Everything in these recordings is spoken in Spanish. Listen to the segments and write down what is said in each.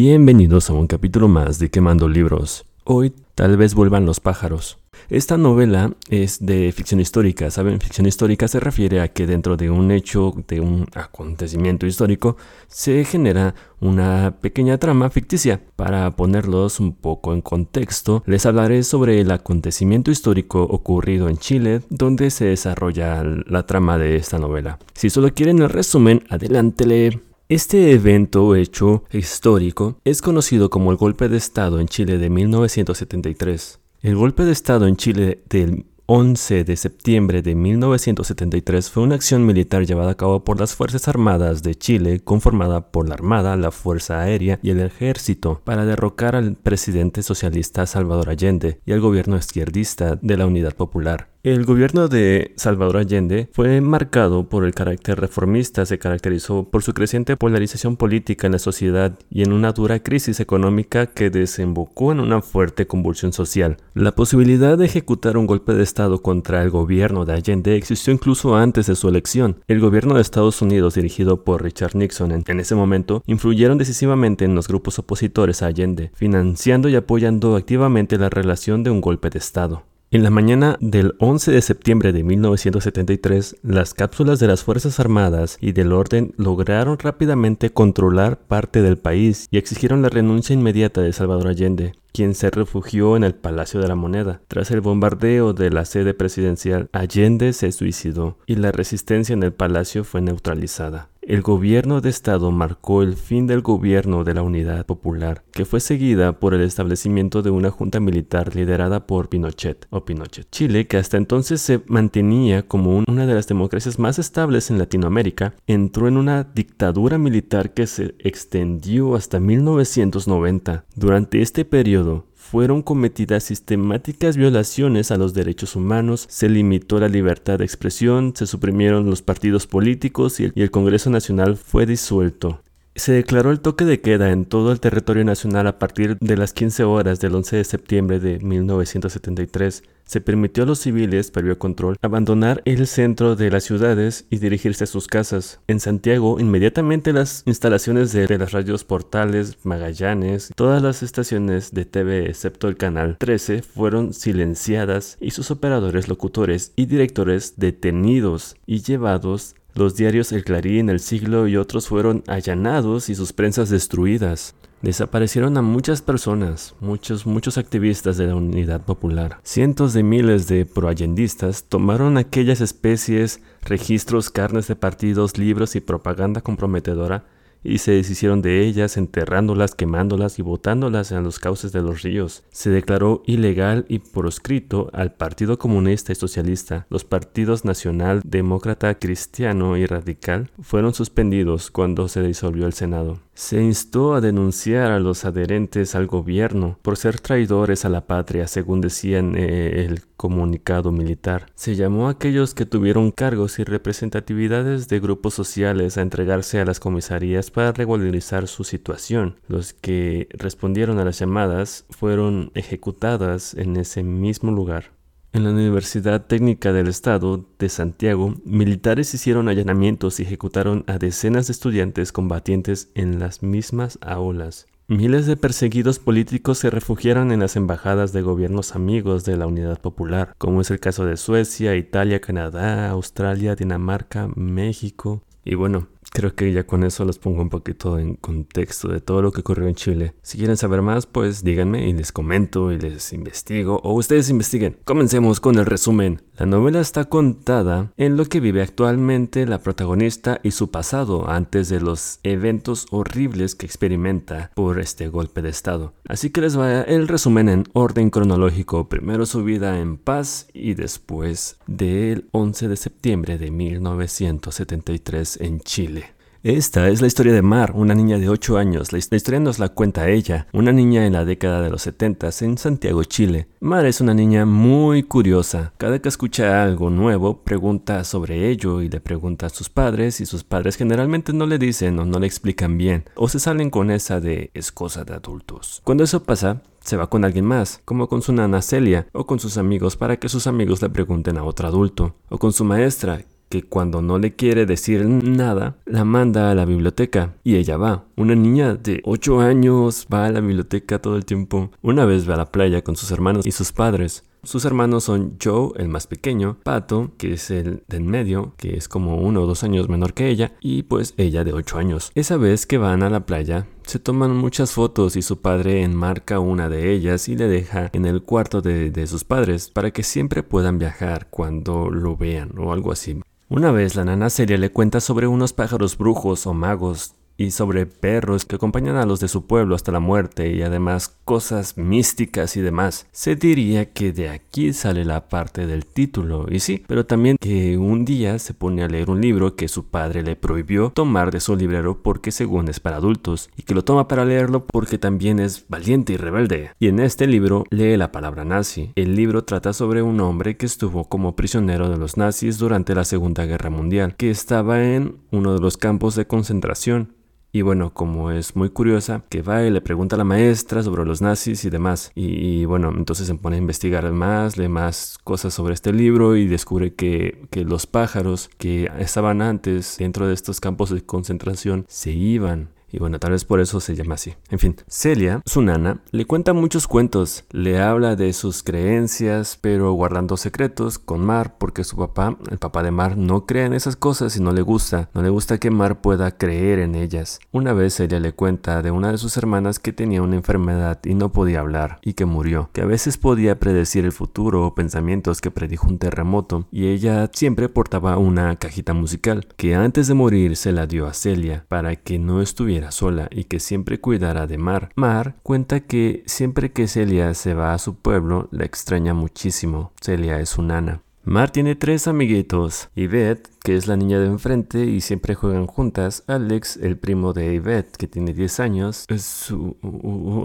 Bienvenidos a un capítulo más de Quemando Libros. Hoy tal vez vuelvan los pájaros. Esta novela es de ficción histórica. Saben, ficción histórica se refiere a que dentro de un hecho, de un acontecimiento histórico, se genera una pequeña trama ficticia. Para ponerlos un poco en contexto, les hablaré sobre el acontecimiento histórico ocurrido en Chile, donde se desarrolla la trama de esta novela. Si solo quieren el resumen, adelántele. Este evento hecho histórico es conocido como el golpe de Estado en Chile de 1973. El golpe de Estado en Chile del 11 de septiembre de 1973 fue una acción militar llevada a cabo por las Fuerzas Armadas de Chile, conformada por la Armada, la Fuerza Aérea y el Ejército, para derrocar al presidente socialista Salvador Allende y al gobierno izquierdista de la Unidad Popular. El gobierno de Salvador Allende fue marcado por el carácter reformista, se caracterizó por su creciente polarización política en la sociedad y en una dura crisis económica que desembocó en una fuerte convulsión social. La posibilidad de ejecutar un golpe de Estado contra el gobierno de Allende existió incluso antes de su elección. El gobierno de Estados Unidos, dirigido por Richard Nixon en, ese momento, influyeron decisivamente en los grupos opositores a Allende, financiando y apoyando activamente la relación de un golpe de Estado. En la mañana del 11 de septiembre de 1973, las cápsulas de las Fuerzas Armadas y del orden lograron rápidamente controlar parte del país y exigieron la renuncia inmediata de Salvador Allende, quien se refugió en el Palacio de la Moneda. Tras el bombardeo de la sede presidencial, Allende se suicidó y la resistencia en el palacio fue neutralizada. El gobierno de Estado marcó el fin del gobierno de la Unidad Popular, que fue seguida por el establecimiento de una junta militar liderada por Pinochet o Pinochet. Chile, que hasta entonces se mantenía como una de las democracias más estables en Latinoamérica, entró en una dictadura militar que se extendió hasta 1990. Durante este periodo, fueron cometidas sistemáticas violaciones a los derechos humanos, se limitó la libertad de expresión, se suprimieron los partidos políticos y el, Congreso Nacional fue disuelto. Se declaró el toque de queda en todo el territorio nacional a partir de las 15 horas del 11 de septiembre de 1973. Se permitió a los civiles, previo control, abandonar el centro de las ciudades y dirigirse a sus casas. En Santiago, inmediatamente las instalaciones de, las radios Portales, Magallanes, todas las estaciones de TV excepto el canal 13 fueron silenciadas y sus operadores, locutores y directores detenidos y llevados los diarios El Clarín, El Siglo y otros fueron allanados y sus prensas destruidas. Desaparecieron a muchas personas, muchos, muchos activistas de la Unidad Popular. Cientos de miles de proallendistas tomaron aquellas especies, registros, carnes de partidos, libros y propaganda comprometedora y se deshicieron de ellas, enterrándolas, quemándolas y botándolas en los cauces de los ríos. Se declaró ilegal y proscrito al Partido Comunista y Socialista. Los partidos Nacional, Demócrata, Cristiano y Radical fueron suspendidos cuando se disolvió el Senado. Se instó a denunciar a los adherentes al gobierno por ser traidores a la patria, según decían eh, el comunicado militar. Se llamó a aquellos que tuvieron cargos y representatividades de grupos sociales a entregarse a las comisarías para regularizar su situación. Los que respondieron a las llamadas fueron ejecutadas en ese mismo lugar. En la Universidad Técnica del Estado de Santiago, militares hicieron allanamientos y ejecutaron a decenas de estudiantes combatientes en las mismas aulas. Miles de perseguidos políticos se refugiaron en las embajadas de gobiernos amigos de la Unidad Popular, como es el caso de Suecia, Italia, Canadá, Australia, Dinamarca, México. Y bueno, Creo que ya con eso los pongo un poquito en contexto de todo lo que ocurrió en Chile. Si quieren saber más, pues díganme y les comento y les investigo o ustedes investiguen. Comencemos con el resumen. La novela está contada en lo que vive actualmente la protagonista y su pasado antes de los eventos horribles que experimenta por este golpe de estado. Así que les va el resumen en orden cronológico. Primero su vida en paz y después del 11 de septiembre de 1973 en Chile. Esta es la historia de Mar, una niña de 8 años. La historia nos la cuenta ella, una niña en la década de los 70 en Santiago, Chile. Mar es una niña muy curiosa. Cada que escucha algo nuevo, pregunta sobre ello y le pregunta a sus padres y sus padres generalmente no le dicen o no le explican bien o se salen con esa de es cosa de adultos. Cuando eso pasa, se va con alguien más, como con su nana Celia, o con sus amigos para que sus amigos le pregunten a otro adulto, o con su maestra, que cuando no le quiere decir nada, la manda a la biblioteca y ella va. Una niña de 8 años va a la biblioteca todo el tiempo. Una vez va a la playa con sus hermanos y sus padres. Sus hermanos son Joe, el más pequeño, Pato, que es el de en medio, que es como uno o dos años menor que ella, y pues ella de 8 años. Esa vez que van a la playa, se toman muchas fotos y su padre enmarca una de ellas y le deja en el cuarto de, de sus padres para que siempre puedan viajar cuando lo vean o algo así. Una vez la nana Celia le cuenta sobre unos pájaros brujos o magos y sobre perros que acompañan a los de su pueblo hasta la muerte y además cosas místicas y demás. Se diría que de aquí sale la parte del título, y sí, pero también que un día se pone a leer un libro que su padre le prohibió tomar de su librero porque según es para adultos, y que lo toma para leerlo porque también es valiente y rebelde. Y en este libro lee la palabra nazi. El libro trata sobre un hombre que estuvo como prisionero de los nazis durante la Segunda Guerra Mundial, que estaba en uno de los campos de concentración y bueno, como es muy curiosa, que va y le pregunta a la maestra sobre los nazis y demás. Y, bueno, entonces se pone a investigar más, lee más cosas sobre este libro y descubre que, que los pájaros que estaban antes dentro de estos campos de concentración se iban y bueno, tal vez por eso se llama así. En fin, Celia, su nana, le cuenta muchos cuentos, le habla de sus creencias, pero guardando secretos con Mar, porque su papá, el papá de Mar, no cree en esas cosas y no le gusta, no le gusta que Mar pueda creer en ellas. Una vez Celia le cuenta de una de sus hermanas que tenía una enfermedad y no podía hablar, y que murió, que a veces podía predecir el futuro o pensamientos que predijo un terremoto, y ella siempre portaba una cajita musical, que antes de morir se la dio a Celia, para que no estuviera sola y que siempre cuidara de Mar. Mar cuenta que siempre que Celia se va a su pueblo la extraña muchísimo. Celia es su nana. Mar tiene tres amiguitos, Yvette, que es la niña de enfrente y siempre juegan juntas. Alex, el primo de Yvette, que tiene 10 años, es su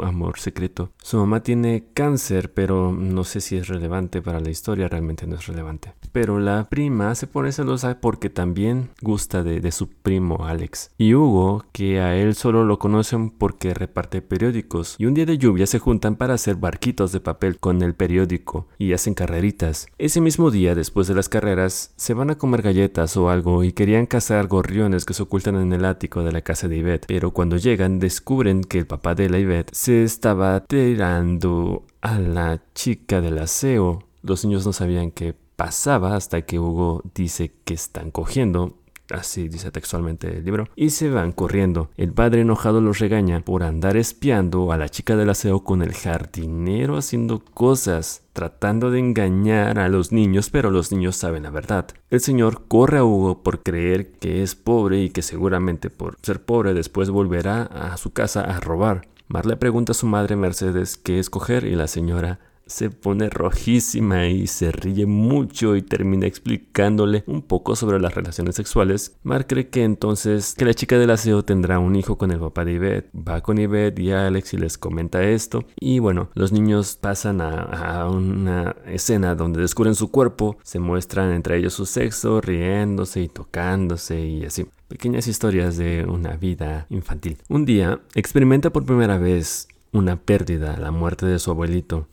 amor secreto. Su mamá tiene cáncer, pero no sé si es relevante para la historia, realmente no es relevante. Pero la prima se pone celosa porque también gusta de, de su primo Alex. Y Hugo, que a él solo lo conocen porque reparte periódicos. Y un día de lluvia se juntan para hacer barquitos de papel con el periódico y hacen carreritas. Ese mismo día, después de las carreras, se van a comer galletas o algo y querían cazar gorriones que se ocultan en el ático de la casa de Yvette, pero cuando llegan descubren que el papá de la Yvette se estaba tirando a la chica del aseo. Los niños no sabían qué pasaba hasta que Hugo dice que están cogiendo así dice textualmente el libro, y se van corriendo. El padre enojado los regaña por andar espiando a la chica del aseo con el jardinero haciendo cosas, tratando de engañar a los niños, pero los niños saben la verdad. El señor corre a Hugo por creer que es pobre y que seguramente por ser pobre después volverá a su casa a robar. Mar le pregunta a su madre Mercedes qué escoger y la señora se pone rojísima y se ríe mucho y termina explicándole un poco sobre las relaciones sexuales. Mar cree que entonces que la chica del aseo tendrá un hijo con el papá de Yvette. Va con Yvette y Alex y les comenta esto. Y bueno, los niños pasan a, una escena donde descubren su cuerpo, se muestran entre ellos su sexo, riéndose y tocándose y así pequeñas historias de una vida infantil. Un día experimenta por primera vez una pérdida, la muerte de su abuelito.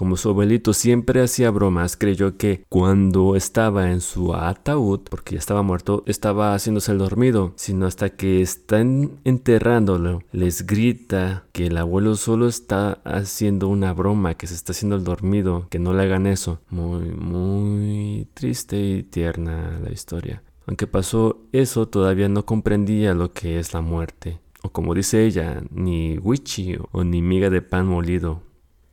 Como su abuelito siempre hacía bromas, creyó que cuando estaba en su ataúd, porque ya estaba muerto, estaba haciéndose el dormido, sino hasta que están enterrándolo, les grita que el abuelo solo está haciendo una broma, que se está haciendo el dormido, que no le hagan eso. Muy, muy triste y tierna la historia. Aunque pasó eso, todavía no comprendía lo que es la muerte. O como dice ella, ni wichi o ni miga de pan molido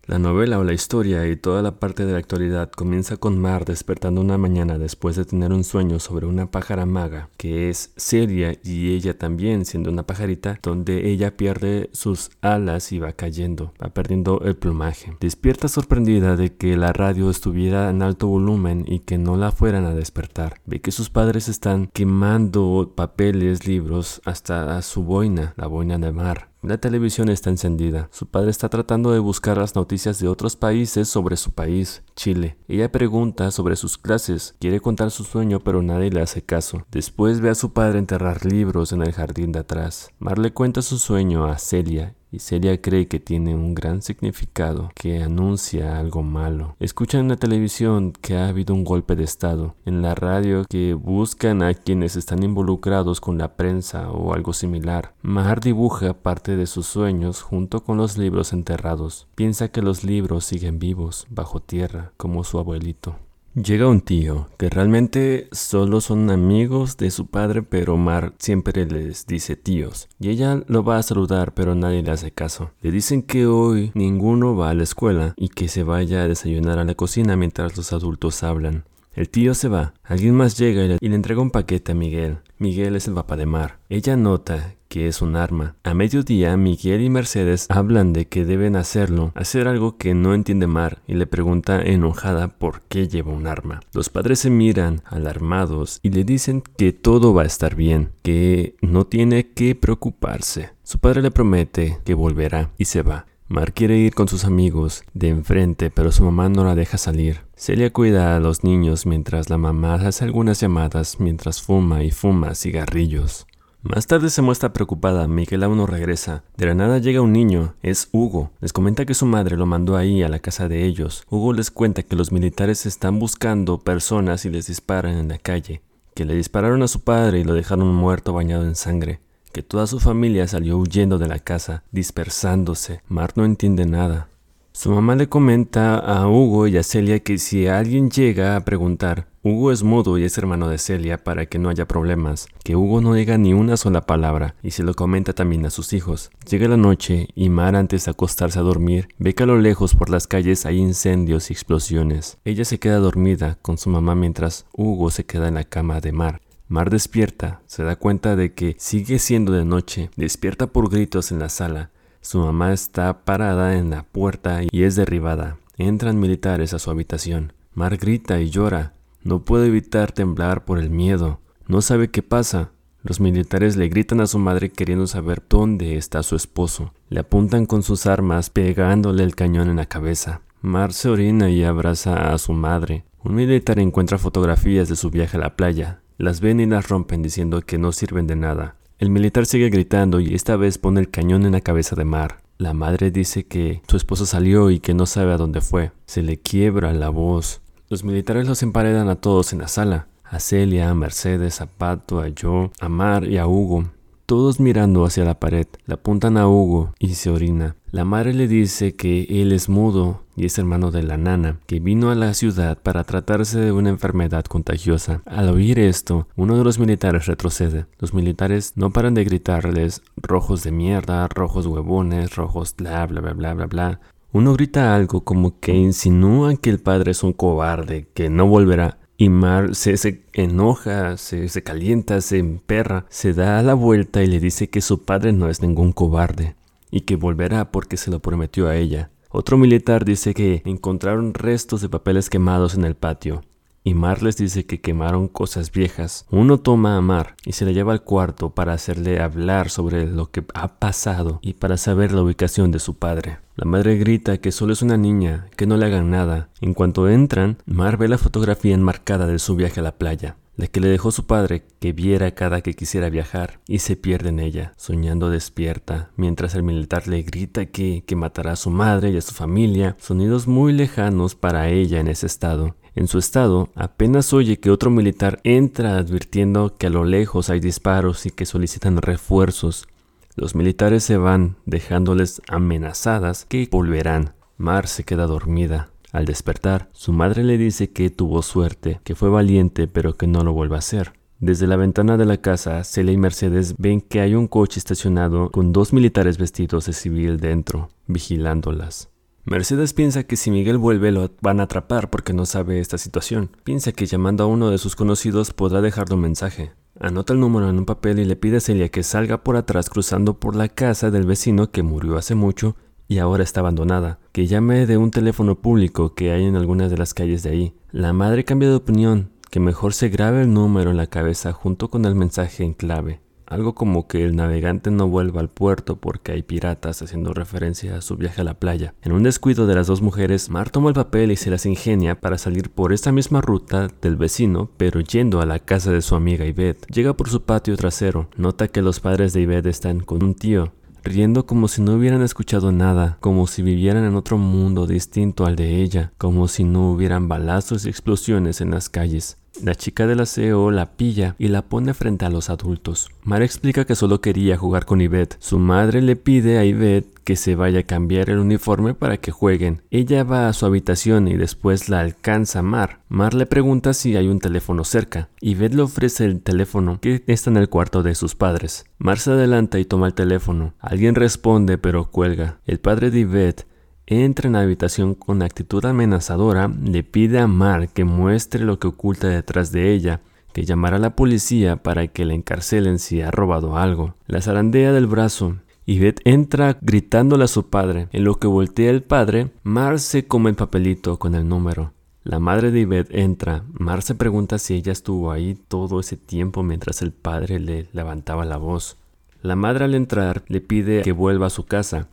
la novela o la historia y toda la parte de la actualidad comienza con Mar despertando una mañana después de tener un sueño sobre una pájara maga que es seria y ella también siendo una pajarita donde ella pierde sus alas y va cayendo, va perdiendo el plumaje. Despierta sorprendida de que la radio estuviera en alto volumen y que no la fueran a despertar. Ve que sus padres están quemando papeles, libros hasta su boina, la boina de Mar. La televisión está encendida. Su padre está tratando de buscar las noticias de otros países sobre su país, Chile. Ella pregunta sobre sus clases, quiere contar su sueño pero nadie le hace caso. Después ve a su padre enterrar libros en el jardín de atrás. Mar le cuenta su sueño a Celia y Celia cree que tiene un gran significado que anuncia algo malo. Escuchan en la televisión que ha habido un golpe de Estado, en la radio que buscan a quienes están involucrados con la prensa o algo similar. Mar dibuja parte de sus sueños junto con los libros enterrados. Piensa que los libros siguen vivos, bajo tierra, como su abuelito. Llega un tío, que realmente solo son amigos de su padre, pero Mar siempre les dice tíos. Y ella lo va a saludar, pero nadie le hace caso. Le dicen que hoy ninguno va a la escuela y que se vaya a desayunar a la cocina mientras los adultos hablan. El tío se va. Alguien más llega y le, entrega un paquete a Miguel. Miguel es el papá de Mar. Ella nota es un arma. A mediodía, Miguel y Mercedes hablan de que deben hacerlo, hacer algo que no entiende Mar, y le pregunta enojada por qué lleva un arma. Los padres se miran alarmados y le dicen que todo va a estar bien, que no tiene que preocuparse. Su padre le promete que volverá y se va. Mar quiere ir con sus amigos de enfrente, pero su mamá no la deja salir. Celia cuida a los niños mientras la mamá hace algunas llamadas mientras fuma y fuma cigarrillos. Más tarde se muestra preocupada, Miguel aún no regresa. De la nada llega un niño, es Hugo. Les comenta que su madre lo mandó ahí a la casa de ellos. Hugo les cuenta que los militares están buscando personas y les disparan en la calle, que le dispararon a su padre y lo dejaron muerto bañado en sangre que toda su familia salió huyendo de la casa, dispersándose. Mar no entiende nada. Su mamá le comenta a Hugo y a Celia que si alguien llega a preguntar, Hugo es mudo y es hermano de Celia para que no haya problemas, que Hugo no diga ni una sola palabra y se lo comenta también a sus hijos. Llega la noche y Mar antes de acostarse a dormir ve que a lo lejos por las calles hay incendios y explosiones. Ella se queda dormida con su mamá mientras Hugo se queda en la cama de Mar. Mar despierta, se da cuenta de que sigue siendo de noche, despierta por gritos en la sala. Su mamá está parada en la puerta y es derribada. Entran militares a su habitación. Mar grita y llora. No puede evitar temblar por el miedo. No sabe qué pasa. Los militares le gritan a su madre queriendo saber dónde está su esposo. Le apuntan con sus armas pegándole el cañón en la cabeza. Mar se orina y abraza a su madre. Un militar encuentra fotografías de su viaje a la playa. Las ven y las rompen diciendo que no sirven de nada. El militar sigue gritando y esta vez pone el cañón en la cabeza de Mar. La madre dice que su esposo salió y que no sabe a dónde fue. Se le quiebra la voz. Los militares los emparedan a todos en la sala. A Celia, a Mercedes, a Pato, a Joe, a Mar y a Hugo todos mirando hacia la pared. Le apuntan a Hugo y se orina. La madre le dice que él es mudo y es hermano de la nana, que vino a la ciudad para tratarse de una enfermedad contagiosa. Al oír esto, uno de los militares retrocede. Los militares no paran de gritarles rojos de mierda, rojos huevones, rojos bla bla bla bla bla bla. Uno grita algo como que insinúa que el padre es un cobarde, que no volverá. Y Mar se, enoja, se, se calienta, se emperra, se da la vuelta y le dice que su padre no es ningún cobarde y que volverá porque se lo prometió a ella. Otro militar dice que encontraron restos de papeles quemados en el patio y Mar les dice que quemaron cosas viejas. Uno toma a Mar y se la lleva al cuarto para hacerle hablar sobre lo que ha pasado y para saber la ubicación de su padre. La madre grita que solo es una niña, que no le hagan nada. En cuanto entran, Mar ve la fotografía enmarcada de su viaje a la playa la que le dejó su padre, que viera cada que quisiera viajar, y se pierde en ella, soñando despierta, mientras el militar le grita que, que matará a su madre y a su familia, sonidos muy lejanos para ella en ese estado. En su estado, apenas oye que otro militar entra advirtiendo que a lo lejos hay disparos y que solicitan refuerzos. Los militares se van, dejándoles amenazadas que volverán. Mar se queda dormida. Al despertar, su madre le dice que tuvo suerte, que fue valiente, pero que no lo vuelva a hacer. Desde la ventana de la casa, Celia y Mercedes ven que hay un coche estacionado con dos militares vestidos de civil dentro, vigilándolas. Mercedes piensa que si Miguel vuelve lo van a atrapar porque no sabe esta situación. Piensa que llamando a uno de sus conocidos podrá dejarle un mensaje. Anota el número en un papel y le pide a Celia que salga por atrás cruzando por la casa del vecino que murió hace mucho y ahora está abandonada, que llame de un teléfono público que hay en algunas de las calles de ahí. La madre cambia de opinión, que mejor se grabe el número en la cabeza junto con el mensaje en clave. Algo como que el navegante no vuelva al puerto porque hay piratas haciendo referencia a su viaje a la playa. En un descuido de las dos mujeres, Mar toma el papel y se las ingenia para salir por esta misma ruta del vecino, pero yendo a la casa de su amiga Yvette. Llega por su patio trasero, nota que los padres de Yvette están con un tío, riendo como si no hubieran escuchado nada, como si vivieran en otro mundo distinto al de ella, como si no hubieran balazos y explosiones en las calles. La chica del aseo la pilla y la pone frente a los adultos. Mar explica que solo quería jugar con Yvette. Su madre le pide a Yvette que se vaya a cambiar el uniforme para que jueguen. Ella va a su habitación y después la alcanza Mar. Mar le pregunta si hay un teléfono cerca. Yvette le ofrece el teléfono que está en el cuarto de sus padres. Mar se adelanta y toma el teléfono. Alguien responde pero cuelga. El padre de Yvette entra en la habitación con actitud amenazadora, le pide a Mar que muestre lo que oculta detrás de ella, que llamara a la policía para que la encarcelen si ha robado algo. La zarandea del brazo. Yvette entra gritándole a su padre. En lo que voltea el padre, Mar se come el papelito con el número. La madre de Yvette entra. Mar se pregunta si ella estuvo ahí todo ese tiempo mientras el padre le levantaba la voz. La madre al entrar le pide que vuelva a su casa.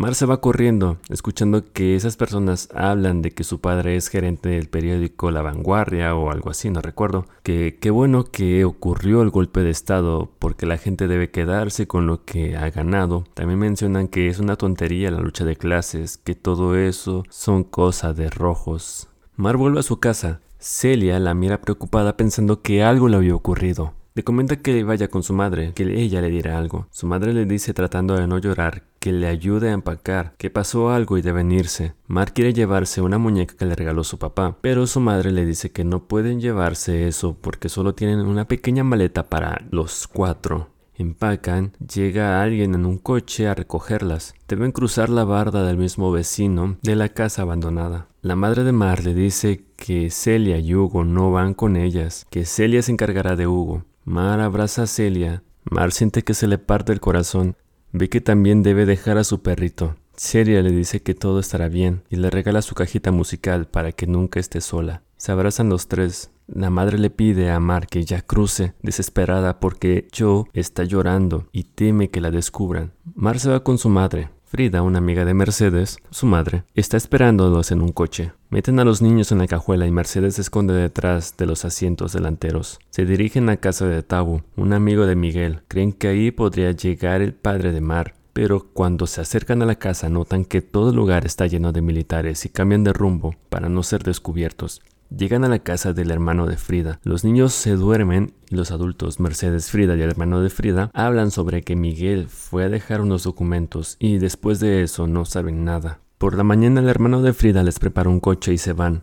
Mar se va corriendo, escuchando que esas personas hablan de que su padre es gerente del periódico La Vanguardia o algo así, no recuerdo. Que qué bueno que ocurrió el golpe de estado porque la gente debe quedarse con lo que ha ganado. También mencionan que es una tontería la lucha de clases, que todo eso son cosas de rojos. Mar vuelve a su casa. Celia la mira preocupada pensando que algo le había ocurrido. Le comenta que vaya con su madre, que ella le dirá algo. Su madre le dice tratando de no llorar que le ayude a empacar, que pasó algo y deben irse. Mar quiere llevarse una muñeca que le regaló su papá, pero su madre le dice que no pueden llevarse eso porque solo tienen una pequeña maleta para los cuatro. Empacan, llega alguien en un coche a recogerlas. Deben cruzar la barda del mismo vecino de la casa abandonada. La madre de Mar le dice que Celia y Hugo no van con ellas, que Celia se encargará de Hugo. Mar abraza a Celia. Mar siente que se le parte el corazón. Ve que también debe dejar a su perrito. Celia le dice que todo estará bien y le regala su cajita musical para que nunca esté sola. Se abrazan los tres. La madre le pide a Mar que ya cruce, desesperada porque Joe está llorando y teme que la descubran. Mar se va con su madre. Frida, una amiga de Mercedes, su madre, está esperándolos en un coche. Meten a los niños en la cajuela y Mercedes se esconde detrás de los asientos delanteros. Se dirigen a casa de Tabu, un amigo de Miguel. Creen que ahí podría llegar el padre de Mar, pero cuando se acercan a la casa notan que todo el lugar está lleno de militares y cambian de rumbo para no ser descubiertos. Llegan a la casa del hermano de Frida. Los niños se duermen y los adultos, Mercedes, Frida y el hermano de Frida, hablan sobre que Miguel fue a dejar unos documentos y después de eso no saben nada. Por la mañana el hermano de Frida les prepara un coche y se van.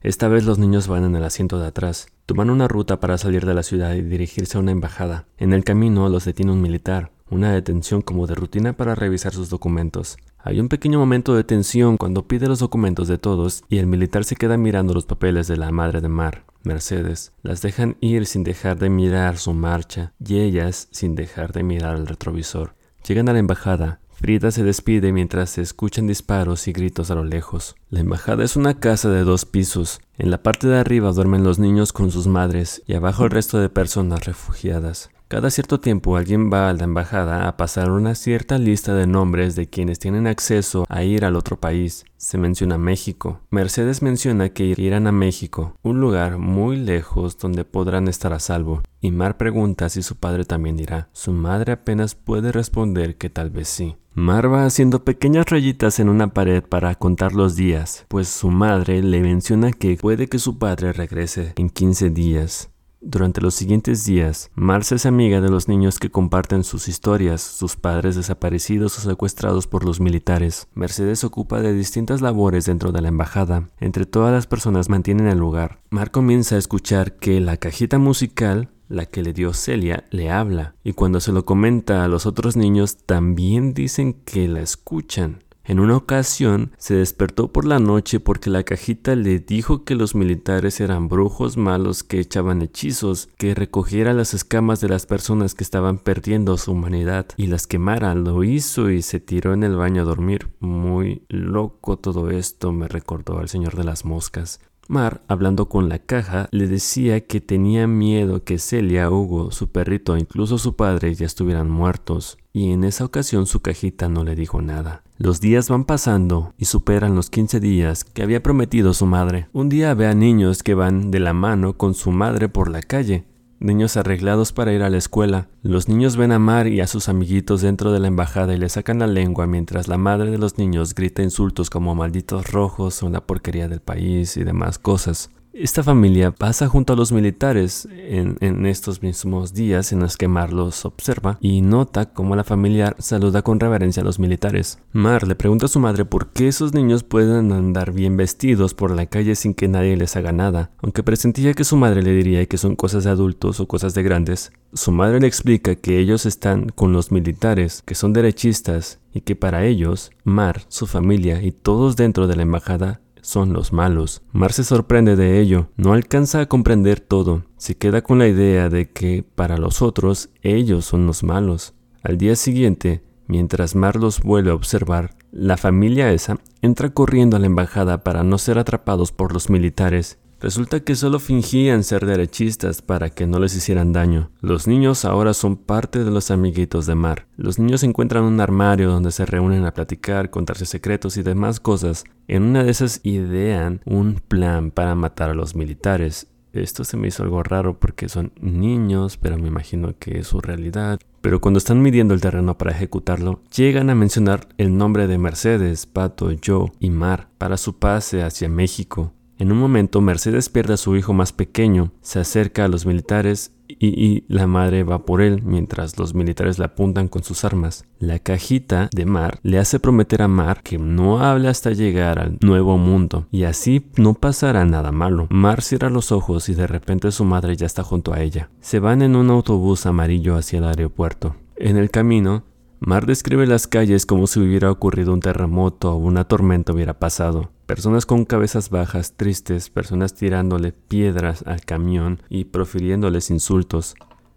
Esta vez los niños van en el asiento de atrás. Toman una ruta para salir de la ciudad y dirigirse a una embajada. En el camino los detiene un militar, una detención como de rutina para revisar sus documentos. Hay un pequeño momento de tensión cuando pide los documentos de todos y el militar se queda mirando los papeles de la madre de Mar, Mercedes. Las dejan ir sin dejar de mirar su marcha y ellas sin dejar de mirar el retrovisor. Llegan a la embajada. Frida se despide mientras se escuchan disparos y gritos a lo lejos. La embajada es una casa de dos pisos. En la parte de arriba duermen los niños con sus madres y abajo el resto de personas refugiadas. Cada cierto tiempo alguien va a la embajada a pasar una cierta lista de nombres de quienes tienen acceso a ir al otro país. Se menciona México. Mercedes menciona que irán a México, un lugar muy lejos donde podrán estar a salvo. Y Mar pregunta si su padre también irá. Su madre apenas puede responder que tal vez sí. Mar va haciendo pequeñas rayitas en una pared para contar los días, pues su madre le menciona que puede que su padre regrese en 15 días. Durante los siguientes días, Marcia es amiga de los niños que comparten sus historias, sus padres desaparecidos o secuestrados por los militares. Mercedes ocupa de distintas labores dentro de la embajada. Entre todas las personas mantienen el lugar. Mar comienza a escuchar que la cajita musical la que le dio Celia, le habla, y cuando se lo comenta a los otros niños también dicen que la escuchan. En una ocasión se despertó por la noche porque la cajita le dijo que los militares eran brujos malos que echaban hechizos, que recogiera las escamas de las personas que estaban perdiendo su humanidad y las quemara. Lo hizo y se tiró en el baño a dormir. Muy loco todo esto me recordó al señor de las moscas. Mar, hablando con la caja, le decía que tenía miedo que Celia, Hugo, su perrito e incluso su padre ya estuvieran muertos, y en esa ocasión su cajita no le dijo nada. Los días van pasando y superan los 15 días que había prometido su madre. Un día ve a niños que van de la mano con su madre por la calle. Niños arreglados para ir a la escuela. Los niños ven a Mar y a sus amiguitos dentro de la embajada y le sacan la lengua mientras la madre de los niños grita insultos como malditos rojos, una porquería del país y demás cosas. Esta familia pasa junto a los militares en, estos mismos días en los que Mar los observa y nota cómo la familia saluda con reverencia a los militares. Mar le pregunta a su madre por qué esos niños pueden andar bien vestidos por la calle sin que nadie les haga nada. Aunque presentía que su madre le diría que son cosas de adultos o cosas de grandes, su madre le explica que ellos están con los militares, que son derechistas y que para ellos, Mar, su familia y todos dentro de la embajada son los malos. Mar se sorprende de ello, no alcanza a comprender todo, se queda con la idea de que para los otros ellos son los malos. Al día siguiente, mientras Mar los vuelve a observar, la familia esa entra corriendo a la embajada para no ser atrapados por los militares Resulta que solo fingían ser derechistas para que no les hicieran daño. Los niños ahora son parte de los amiguitos de Mar. Los niños encuentran un armario donde se reúnen a platicar, contarse secretos y demás cosas. En una de esas idean un plan para matar a los militares. Esto se me hizo algo raro porque son niños, pero me imagino que es su realidad. Pero cuando están midiendo el terreno para ejecutarlo, llegan a mencionar el nombre de Mercedes, Pato, Joe y Mar para su pase hacia México. En un momento, Mercedes pierde a su hijo más pequeño, se acerca a los militares y, la madre va por él mientras los militares la apuntan con sus armas. La cajita de Mar le hace prometer a Mar que no habla hasta llegar al nuevo mundo y así no pasará nada malo. Mar cierra los ojos y de repente su madre ya está junto a ella. Se van en un autobús amarillo hacia el aeropuerto. En el camino, Mar describe las calles como si hubiera ocurrido un terremoto o una tormenta hubiera pasado. Personas con cabezas bajas, tristes, personas tirándole piedras al camión y profiriéndoles insultos.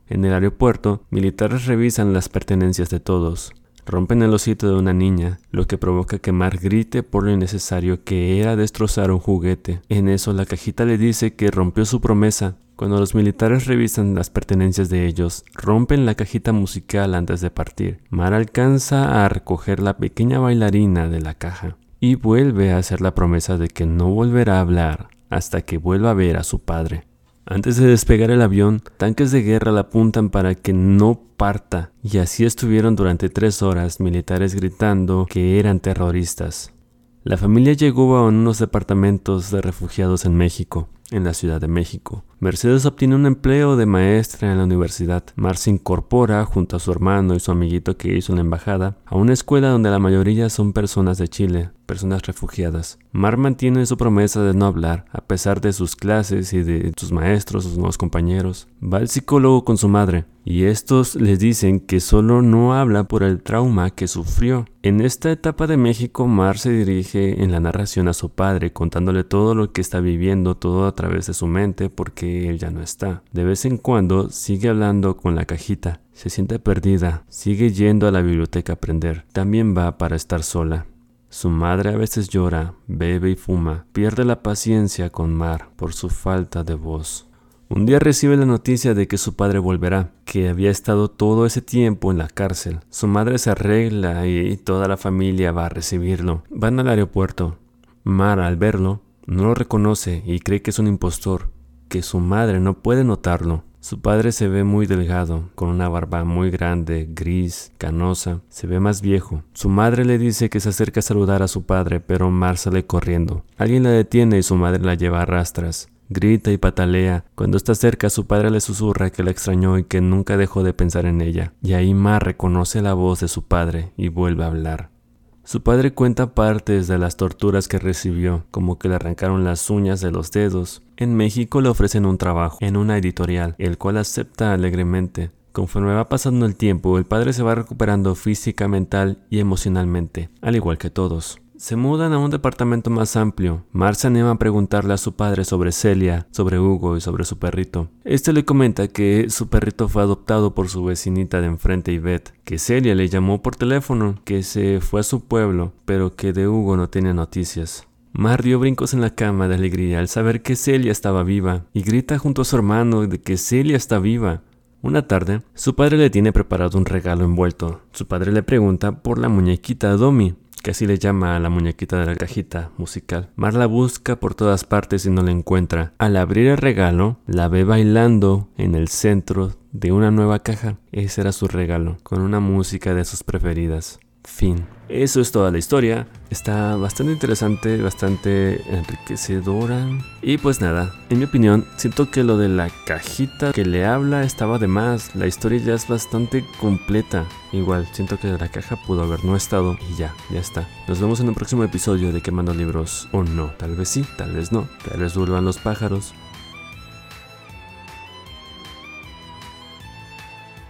En el aeropuerto, militares revisan las pertenencias de todos. Rompen el osito de una niña, lo que provoca que Mar grite por lo innecesario que era destrozar un juguete. En eso la cajita le dice que rompió su promesa. Cuando los militares revisan las pertenencias de ellos, rompen la cajita musical antes de partir. Mar alcanza a recoger la pequeña bailarina de la caja y vuelve a hacer la promesa de que no volverá a hablar hasta que vuelva a ver a su padre. Antes de despegar el avión, tanques de guerra la apuntan para que no parta, y así estuvieron durante tres horas militares gritando que eran terroristas. La familia llegó a unos departamentos de refugiados en México, en la Ciudad de México. Mercedes obtiene un empleo de maestra en la universidad. Mar se incorpora, junto a su hermano y su amiguito que hizo en la embajada, a una escuela donde la mayoría son personas de Chile, personas refugiadas. Mar mantiene su promesa de no hablar, a pesar de sus clases y de sus maestros, sus nuevos compañeros. Va al psicólogo con su madre, y estos les dicen que solo no habla por el trauma que sufrió. En esta etapa de México, Mar se dirige en la narración a su padre, contándole todo lo que está viviendo, todo a través de su mente, porque él ya no está. De vez en cuando sigue hablando con la cajita, se siente perdida, sigue yendo a la biblioteca a aprender, también va para estar sola. Su madre a veces llora, bebe y fuma, pierde la paciencia con Mar por su falta de voz. Un día recibe la noticia de que su padre volverá, que había estado todo ese tiempo en la cárcel. Su madre se arregla y toda la familia va a recibirlo. Van al aeropuerto. Mar, al verlo, no lo reconoce y cree que es un impostor, que su madre no puede notarlo. Su padre se ve muy delgado, con una barba muy grande, gris, canosa, se ve más viejo. Su madre le dice que se acerca a saludar a su padre, pero Mar sale corriendo. Alguien la detiene y su madre la lleva a rastras. Grita y patalea. Cuando está cerca, su padre le susurra que la extrañó y que nunca dejó de pensar en ella. Y ahí Mar reconoce la voz de su padre y vuelve a hablar. Su padre cuenta partes de las torturas que recibió, como que le arrancaron las uñas de los dedos. En México le ofrecen un trabajo en una editorial, el cual acepta alegremente. Conforme va pasando el tiempo, el padre se va recuperando física, mental y emocionalmente, al igual que todos. Se mudan a un departamento más amplio. Mar se anima a preguntarle a su padre sobre Celia, sobre Hugo y sobre su perrito. Este le comenta que su perrito fue adoptado por su vecinita de enfrente Yvette, que Celia le llamó por teléfono, que se fue a su pueblo, pero que de Hugo no tiene noticias. Mar dio brincos en la cama de alegría al saber que Celia estaba viva y grita junto a su hermano de que Celia está viva. Una tarde, su padre le tiene preparado un regalo envuelto. Su padre le pregunta por la muñequita Domi, que así le llama a la muñequita de la cajita musical. Mar la busca por todas partes y no la encuentra. Al abrir el regalo, la ve bailando en el centro de una nueva caja. Ese era su regalo, con una música de sus preferidas. Fin. Eso es toda la historia. Está bastante interesante, bastante enriquecedora. Y pues nada, en mi opinión, siento que lo de la cajita que le habla estaba de más. La historia ya es bastante completa. Igual, siento que la caja pudo haber no estado y ya, ya está. Nos vemos en un próximo episodio de Quemando Libros o no. Tal vez sí, tal vez no. Tal vez vuelvan los pájaros.